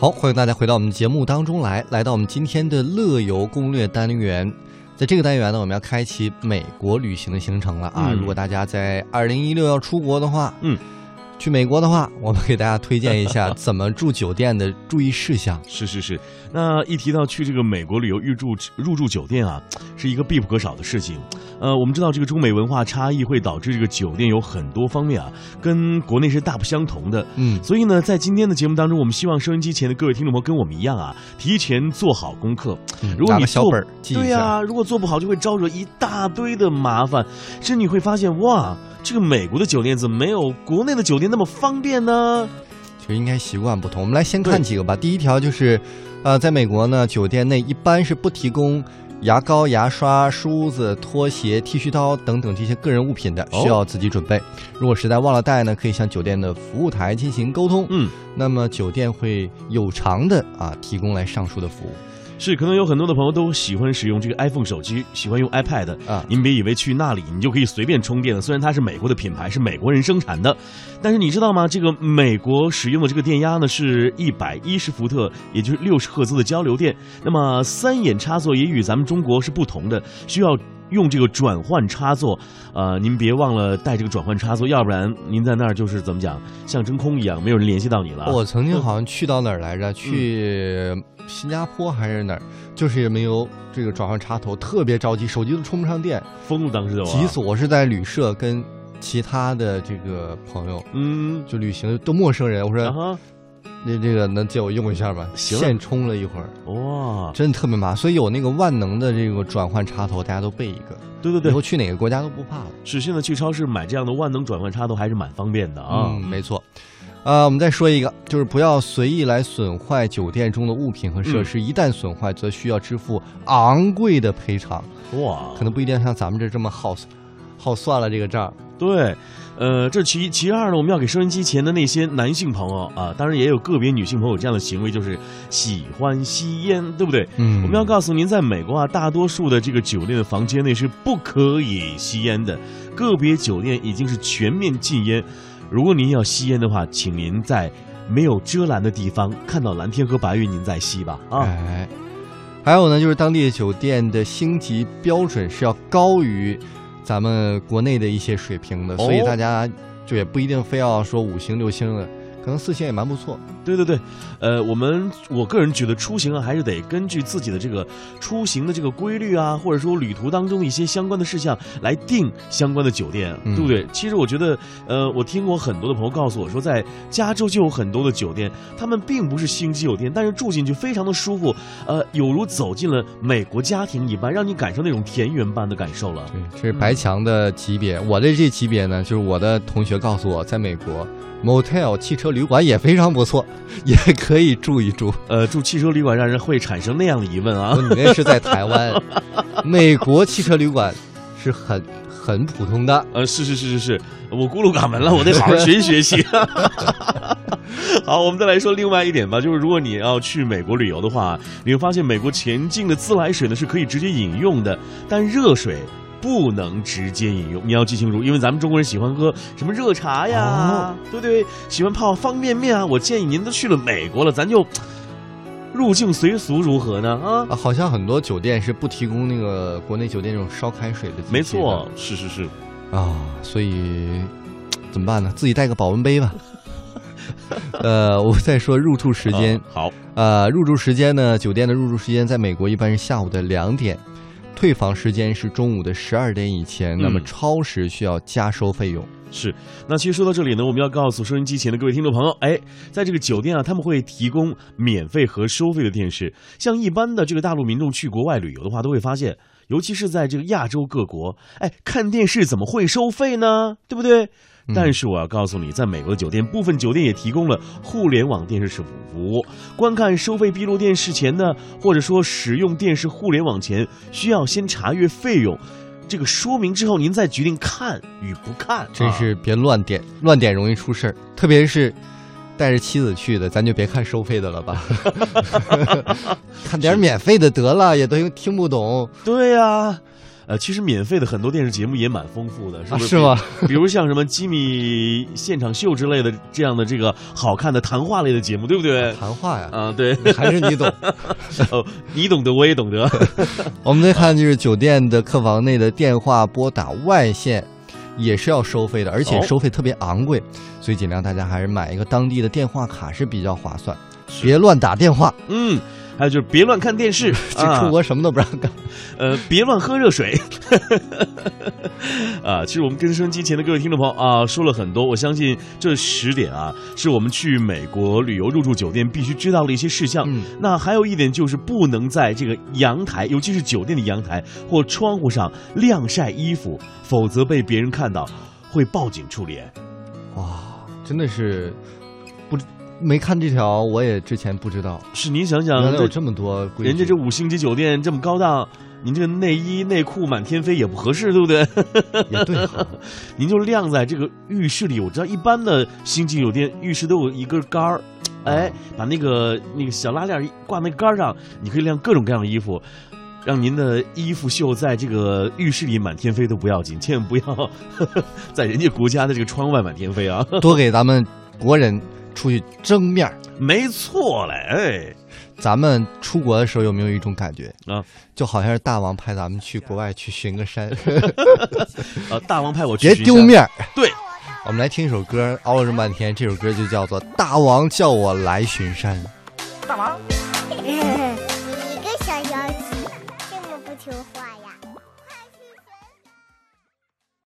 好，欢迎大家回到我们节目当中来，来到我们今天的乐游攻略单元。在这个单元呢，我们要开启美国旅行的行程了啊！嗯如果大家在二零一六要出国的话，嗯，去美国的话，我们给大家推荐一下怎么住酒店的注意事项。是是是，那一提到去这个美国旅游入住入住酒店啊，是一个必不可少的事情。呃，我们知道这个中美文化差异会导致这个酒店有很多方面啊，跟国内是大不相同的。嗯，所以呢，在今天的节目当中，我们希望收音机前的各位听众朋友跟我们一样啊，提前做好功课。如果拿你小本儿。对呀、如果做不好，就会招惹一大堆的麻烦，甚至你会发现，哇，这个美国的酒店怎么没有国内的酒店那么方便呢？其实应该习惯不同。我们来先看几个吧。第一条就是，呃，在美国呢，酒店内一般是不提供牙膏、牙刷、梳子、拖鞋、剃须刀等等这些个人物品的，哦需要自己准备。如果实在忘了带呢，可以向酒店的服务台进行沟通。嗯，那么酒店会有偿的啊提供来上述的服务是，可能有很多的朋友都喜欢使用这个 iPhone 手机，喜欢用 iPad。啊。您别以为去那里你就可以随便充电了，虽然它是美国的品牌，是美国人生产的，但是你知道吗？这个美国使用的这个电压呢是一百一十伏特，也就是六十赫兹的交流电。那么三眼插座也与咱们中国是不同的，需要用这个转换插座。呃，您别忘了带这个转换插座，要不然您在那儿就是怎么讲，像真空一样，没有人联系到你了。我曾经好像去到哪儿来着？去新加坡还是哪儿？就是也没有这个转换插头，特别着急，手机都充不上电。疯了，当时就啊急死！我是在旅社跟其他的这个朋友嗯，就旅行都陌生人，我说那这个能借我用一下吗？行现充了一会儿，哇，真的特别麻烦。所以有那个万能的这个转换插头，大家都备一个，对对对以后，去哪个国家都不怕了。是现在去超市买这样的万能转换插头还是蛮方便的啊。嗯，没错。呃，我们再说一个，就是不要随意来损坏酒店中的物品和设嗯施，一旦损坏，则需要支付昂贵的赔偿，哇，可能不一定像咱们这这么好好算了这个账。对，呃，这其其二呢，我们要给收音机前的那些男性朋友啊，当然也有个别女性朋友这样的行为，就是喜欢吸烟，对不对？嗯，我们要告诉您，在美国啊，大多数的这个酒店的房间内是不可以吸烟的，个别酒店已经是全面禁烟。如果您要吸烟的话，请您在没有遮拦的地方看到蓝天和白云，您再吸吧。啊，哎，还有呢，就是当地的酒店的星级标准是要高于咱们国内的一些水平的，所以哦。大家就也不一定非要说五星六星的，可能四线也蛮不错。对对对，呃，我们我个人觉得出行啊，还是得根据自己的这个出行的这个规律啊，或者说旅途当中的一些相关的事项来定相关的酒店，嗯对不对？其实我觉得，呃，我听过很多的朋友告诉我说，在加州就有很多的酒店，他们并不是星级酒店，但是住进去非常的舒服，呃，有如走进了美国家庭一般，让你感受那种田园般的感受了。对，这是白墙的级别。我的这级别呢，就是我的同学告诉我，在美国 motel 汽车旅馆也非常不错，也可以住一住。呃，住汽车旅馆让人会产生那样的疑问啊。你那是在台湾，美国汽车旅馆是很很普通的。呃，是是是是是，我孤陋寡闻了，我得好好学习学习。好，我们再来说另外一点吧，就是如果你要去美国旅游的话，你会发现美国前进的自来水呢是可以直接饮用的，但热水。不能直接饮用，你要记清楚，因为咱们中国人喜欢喝什么热茶呀，哦对不对？喜欢泡方便面啊。我建议您都去了美国了，咱就入境随俗如何呢？啊，啊，好像很多酒店是不提供那个国内酒店这种烧开水的的。没错，是是是，啊，所以怎么办呢？自己带个保温杯吧。呃，我再说入住时间啊，好，呃，入住时间呢，酒店的入住时间在美国一般是下午的两点，退房时间是中午的十二点以前。那么嗯超时需要加收费用。是，那其实说到这里呢，我们要告诉收音机前的各位听众朋友，哎，在这个酒店啊，他们会提供免费和收费的电视。像一般的这个大陆民众去国外旅游的话，都会发现，尤其是在这个亚洲各国，哎，看电视怎么会收费呢？对不对？嗯但是我要告诉你，在美国的酒店，部分酒店也提供了互联网电视服务。观看收费闭路电视前呢，或者说使用电视互联网前，需要先查阅费用。这个说明之后，您再决定看与不看。啊真是别乱点，乱点容易出事儿，特别是带着妻子去的，咱就别看收费的了吧，看点免费的得了，也都听不懂。对呀、呃，其实免费的很多电视节目也蛮丰富的，是不是？啊是吗？比如像什么吉米现场秀之类的这样的这个好看的谈话类的节目，对不对？谈话呀，啊，对，还是你懂。哦，你懂得，我也懂得。我们再看就是酒店的客房内的电话拨打外线。也是要收费的，而且哦。收费特别昂贵，所以尽量大家还是买一个当地的电话卡是比较划算，别乱打电话。嗯，还有就是别乱看电视，这出国什么都不让干。呃，别乱喝热水。啊，其实我们跟收音机前的各位听众朋友啊，说了很多。我相信这十点啊，是我们去美国旅游入住酒店必须知道的一些事项。嗯那还有一点就是不能在这个阳台，尤其是酒店的阳台或窗户上晾晒衣服，否则被别人看到会报警处理。哇，真的是没看这条，我也之前不知道，是您想想，原来有这么多规矩。人家这五星级酒店这么高档，您这内衣内裤满天飞也不合适，对不对？也对哈，您就晾在这个浴室里。我知道一般的星级酒店浴室都有一根杆儿，哎，把那个那个小拉链挂那个杆儿上，你可以晾各种各样的衣服。让您的衣服袖在这个浴室里满天飞都不要紧，千万不要呵 呵在人家国家的这个窗外满天飞啊！多给咱们国人出去争面儿。没错嘞，哎，咱们出国的时候有没有一种感觉啊？就好像是大王派咱们去国外去巡个山，啊，大王派我去别。丢面儿。对，我们来听一首歌，熬了这么半天，这首歌就叫做《大王叫我来巡山》。大王 你个小妖精，这么不听话。